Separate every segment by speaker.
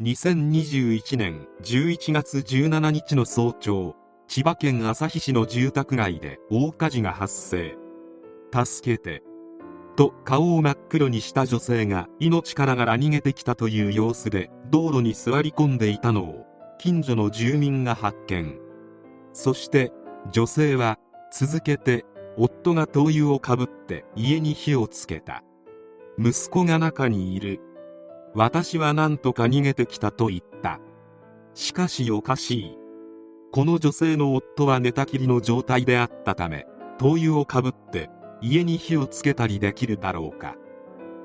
Speaker 1: 2021年11月17日の早朝千葉県旭市の住宅街で大火事が発生。助けて。と顔を真っ黒にした女性が命からがら逃げてきたという様子で道路に座り込んでいたのを近所の住民が発見。そして女性は続けて夫が灯油をかぶって家に火をつけた。息子が中にいる。私は何とか逃げてきたと言った。しかしおかしい。この女性の夫は寝たきりの状態であったため灯油をかぶって家に火をつけたりできるだろうか。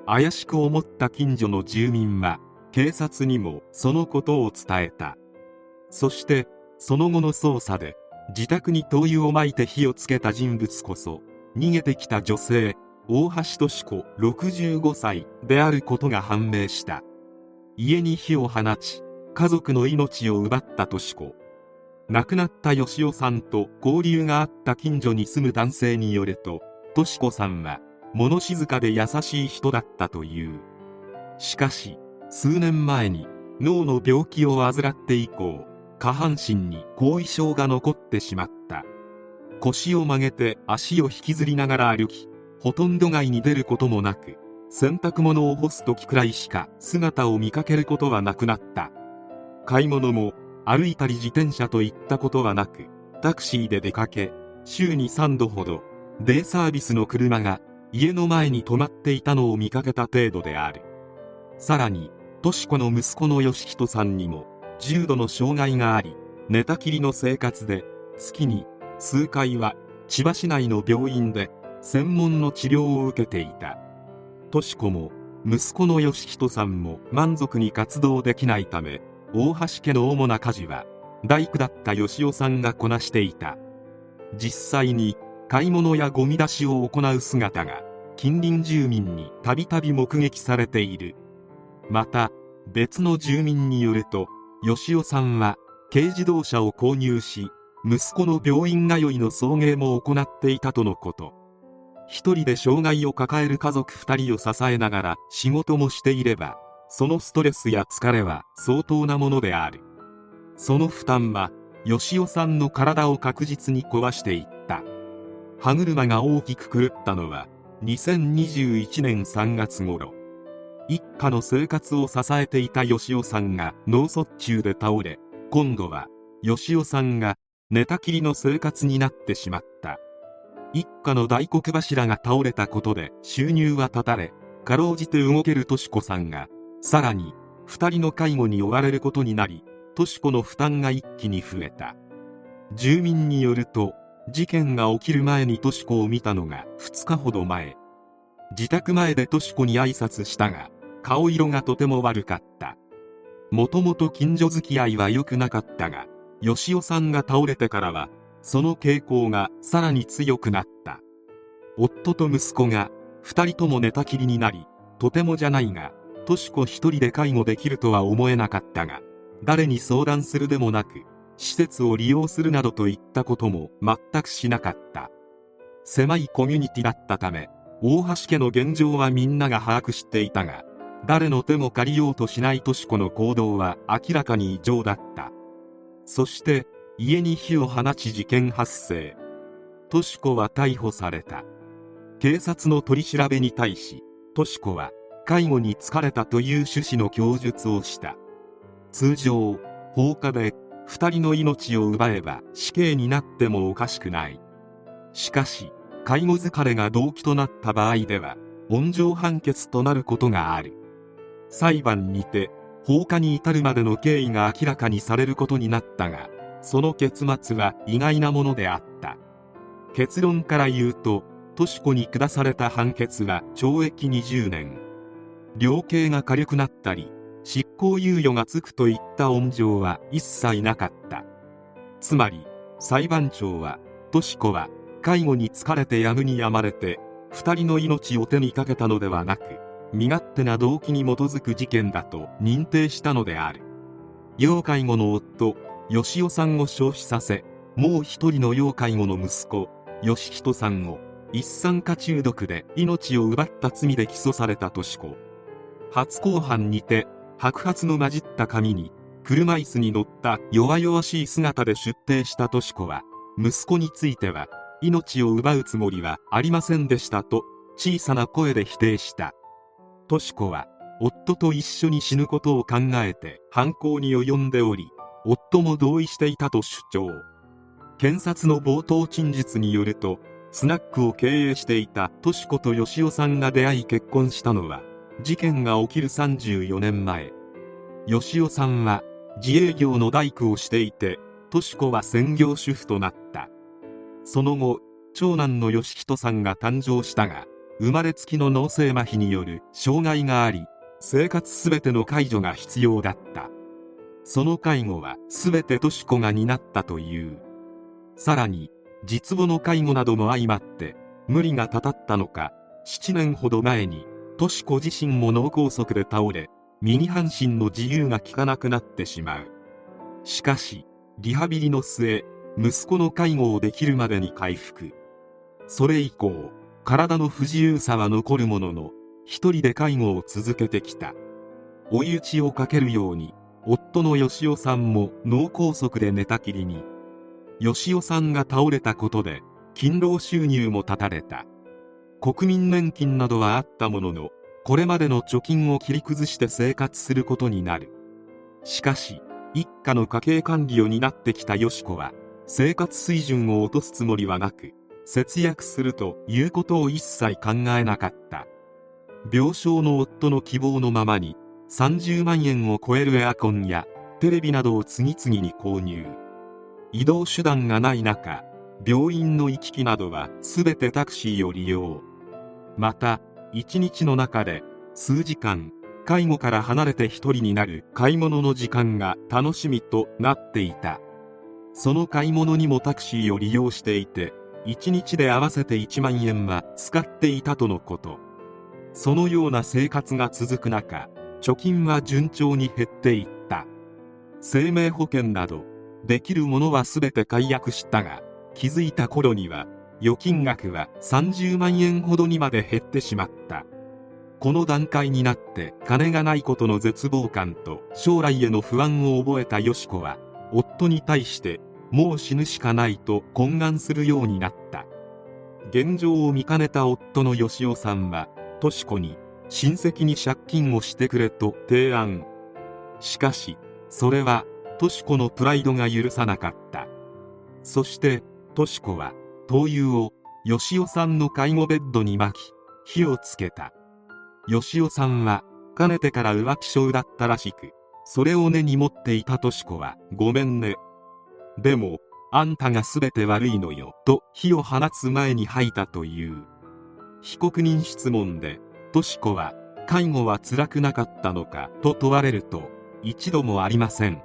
Speaker 1: 怪しく思った近所の住民は警察にもそのことを伝えた。そしてその後の捜査で自宅に灯油をまいて火をつけた人物こそ逃げてきた女性。大橋敏子65歳であることが判明した。家に火を放ち家族の命を奪った敏子。亡くなった吉尾さんと交流があった近所に住む男性によると敏子さんは物静かで優しい人だったという。しかし数年前に脳の病気を患って以降下半身に後遺症が残ってしまった。腰を曲げて足を引きずりながら歩きほとんど外に出ることもなく洗濯物を干す時くらいしか姿を見かけることはなくなった。買い物も歩いたり自転車といったことはなくタクシーで出かけ週に3度ほどデイサービスの車が家の前に止まっていたのを見かけた程度である。さらにとし子の息子の義人さんにも重度の障害があり寝たきりの生活で月に数回は千葉市内の病院で専門の治療を受けていた。とし子も息子の義人さんも満足に活動できないため大橋家の主な家事は大工だった義雄さんがこなしていた。実際に買い物やゴミ出しを行う姿が近隣住民にたびたび目撃されている。また別の住民によると義雄さんは軽自動車を購入し息子の病院通いの送迎も行っていたとのこと。一人で障害を抱える家族二人を支えながら仕事もしていればそのストレスや疲れは相当なものである。その負担は吉尾さんの体を確実に壊していった。歯車が大きく狂ったのは2021年3月頃。一家の生活を支えていた吉尾さんが脳卒中で倒れ今度は吉尾さんが寝たきりの生活になってしまった。一家の大黒柱が倒れたことで収入は断たれかろうじて動けるとし子さんがさらに2人の介護に追われることになりとし子の負担が一気に増えた。住民によると事件が起きる前にとし子を見たのが2日ほど前。自宅前でとし子に挨拶したが顔色がとても悪かった。もともと近所付き合いは良くなかったが吉尾さんが倒れてからはその傾向がさらに強くなった。夫と息子が2人とも寝たきりになりとてもじゃないがとし子一人で介護できるとは思えなかったが誰に相談するでもなく施設を利用するなどといったことも全くしなかった。狭いコミュニティだったため大橋家の現状はみんなが把握していたが誰の手も借りようとしないとし子の行動は明らかに異常だった。そして家に火を放ち事件発生。とし子は逮捕された。警察の取り調べに対しとし子は介護に疲れたという趣旨の供述をした。通常放火で2人の命を奪えば死刑になってもおかしくない。しかし介護疲れが動機となった場合では温情判決となることがある。裁判にて放火に至るまでの経緯が明らかにされることになったがその結末は意外なものであった。結論から言うととし子に下された判決は懲役20年。量刑が軽くなったり執行猶予がつくといった温情は一切なかった。つまり裁判長はとし子は介護に疲れてやむにやまれて2人の命を手にかけたのではなく身勝手な動機に基づく事件だと認定したのである。要介護の夫吉尾さんを消費させもう一人の要介護の息子義人さんを一酸化中毒で命を奪った罪で起訴されたとし子初公判にて白髪の混じった髪に車椅子に乗った弱々しい姿で出廷したとし子は息子については命を奪うつもりはありませんでしたと小さな声で否定した。とし子は夫と一緒に死ぬことを考えて犯行に及んでおり夫も同意していたと主張。検察の冒頭陳述によるとスナックを経営していたとし子と吉尾さんが出会い結婚したのは事件が起きる34年前。吉尾さんは自営業の大工をしていてとし子は専業主婦となった。その後長男の義人さんが誕生したが生まれつきの脳性麻痺による障害があり生活すべての介助が必要だった。その介護は全てとし子が担ったという。さらに実母の介護なども相まって無理がたたったのか7年ほど前にとし子自身も脳梗塞で倒れ右半身の自由が利かなくなってしまう。しかしリハビリの末息子の介護をできるまでに回復。それ以降体の不自由さは残るものの一人で介護を続けてきた。追い打ちをかけるように夫の義雄さんも脳梗塞で寝たきりに。義雄さんが倒れたことで勤労収入も断たれた。国民年金などはあったもののこれまでの貯金を切り崩して生活することになる。しかし一家の家計管理を担ってきたよし子は生活水準を落とすつもりはなく節約するということを一切考えなかった。病床の夫の希望のままに30万円を超えるエアコンやテレビなどを次々に購入。移動手段がない中病院の行き来などは全てタクシーを利用。また一日の中で数時間介護から離れて一人になる買い物の時間が楽しみとなっていた。その買い物にもタクシーを利用していて1日で合わせて1万円は使っていたとのこと。そのような生活が続く中貯金は順調に減っていった。生命保険などできるものは全て解約したが気づいた頃には預金額は30万円ほどにまで減ってしまった。この段階になって金がないことの絶望感と将来への不安を覚えたよし子は夫に対してもう死ぬしかないと懇願するようになった。現状を見かねた夫の義雄さんはとし子に親戚に借金をしてくれと提案。しかしそれはとし子のプライドが許さなかった。そしてとし子は灯油を吉尾さんの介護ベッドに巻き火をつけた。吉尾さんはかねてから浮気症だったらしくそれを根に持っていたとし子はごめんね。でもあんたが全て悪いのよと火を放つ前に吐いたという。被告人質問でとし子は介護は辛くなかったのかと問われると一度もありません。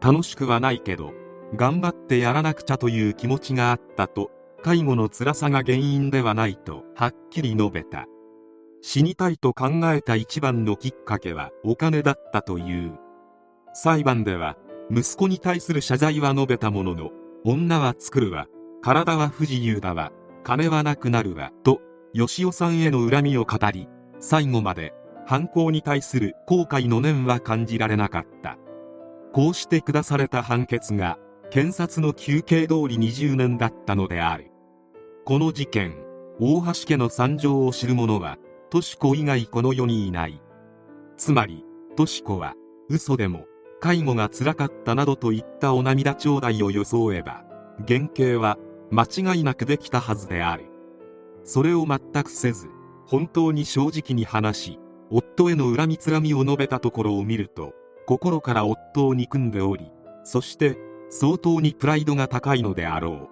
Speaker 1: 楽しくはないけど頑張ってやらなくちゃという気持ちがあったと介護の辛さが原因ではないとはっきり述べた。死にたいと考えた一番のきっかけはお金だったという。裁判では息子に対する謝罪は述べたものの女は作るわ。体は不自由だわ。金はなくなるわ。と吉尾さんへの恨みを語り最後まで犯行に対する後悔の念は感じられなかった。こうして下された判決が検察の求刑通り20年だったのである。この事件大橋家の惨状を知る者はとし子以外この世にいない。つまりとし子は嘘でも介護がつらかったなどといったお涙頂戴を装えば減刑は間違いなくできたはずである。それを全くせず本当に正直に話し夫への恨みつらみを述べたところを見ると心から夫を憎んでおりそして相当にプライドが高いのであろう。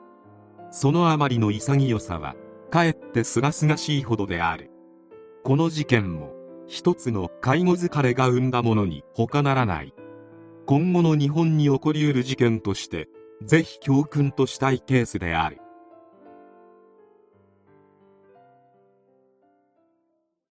Speaker 1: そのあまりの潔さはかえってすがすがしいほどである。この事件も一つの介護疲れが生んだものに他ならない。今後の日本に起こりうる事件としてぜひ教訓としたいケースである。